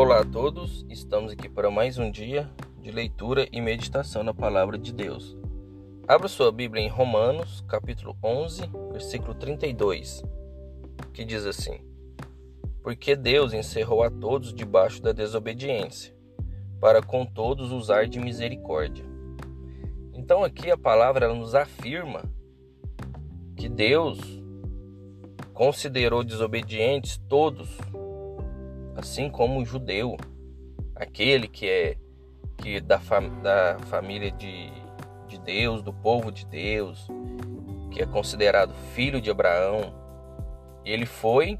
Olá a todos, estamos aqui para mais um dia de leitura e meditação na palavra de Deus. Abra sua Bíblia em Romanos, capítulo 11, versículo 32, que diz assim: Porque Deus encerrou a todos debaixo da desobediência, para com todos usar de misericórdia. Então aqui a palavra nos afirma que Deus considerou desobedientes todos assim como o judeu, aquele que é que da, fam, da família de, de Deus, do povo de Deus, que é considerado filho de Abraão, ele foi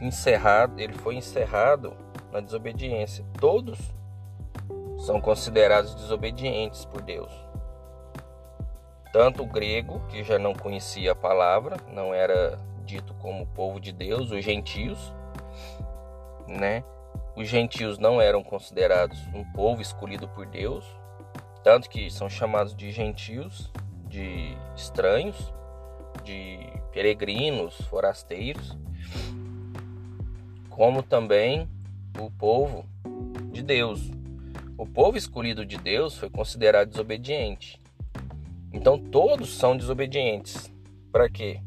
encerrado, ele foi encerrado na desobediência. Todos são considerados desobedientes por Deus. Tanto o grego, que já não conhecia a palavra, não era dito como povo de Deus, os gentios, né? Os gentios não eram considerados um povo escolhido por Deus, tanto que são chamados de gentios, de estranhos, de peregrinos, forasteiros, como também o povo de Deus. O povo escolhido de Deus foi considerado desobediente. Então todos são desobedientes. Para quê?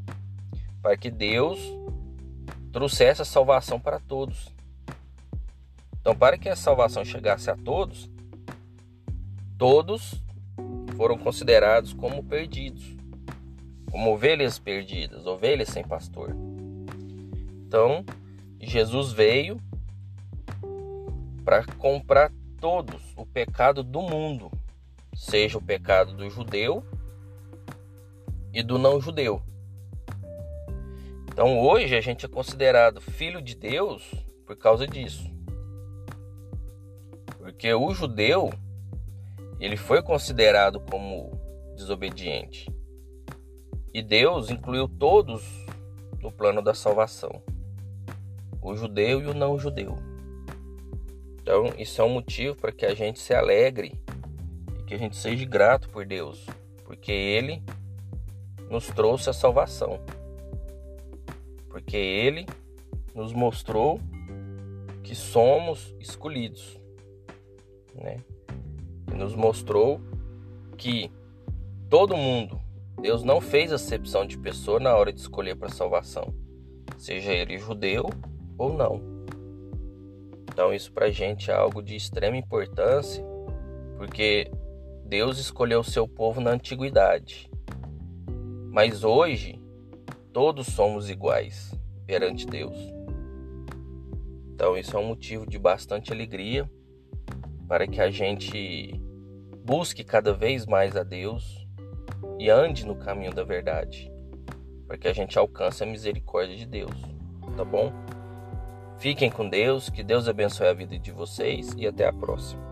Para que Deus trouxesse a salvação para todos. Então, para que a salvação chegasse a todos, todos foram considerados como perdidos, como ovelhas perdidas, ovelhas sem pastor. Então, Jesus veio para comprar todos o pecado do mundo, seja o pecado do judeu e do não judeu. Então, hoje a gente é considerado filho de Deus por causa disso. Porque o judeu ele foi considerado como desobediente. E Deus incluiu todos no plano da salvação. O judeu e o não judeu. Então, isso é um motivo para que a gente se alegre e que a gente seja grato por Deus, porque ele nos trouxe a salvação. Porque ele nos mostrou que somos escolhidos né? E nos mostrou que todo mundo, Deus não fez acepção de pessoa na hora de escolher para salvação, seja ele judeu ou não. Então isso para a gente é algo de extrema importância, porque Deus escolheu seu povo na antiguidade, mas hoje todos somos iguais perante Deus. Então isso é um motivo de bastante alegria para que a gente busque cada vez mais a Deus e ande no caminho da verdade, para que a gente alcance a misericórdia de Deus, tá bom? Fiquem com Deus, que Deus abençoe a vida de vocês e até a próxima.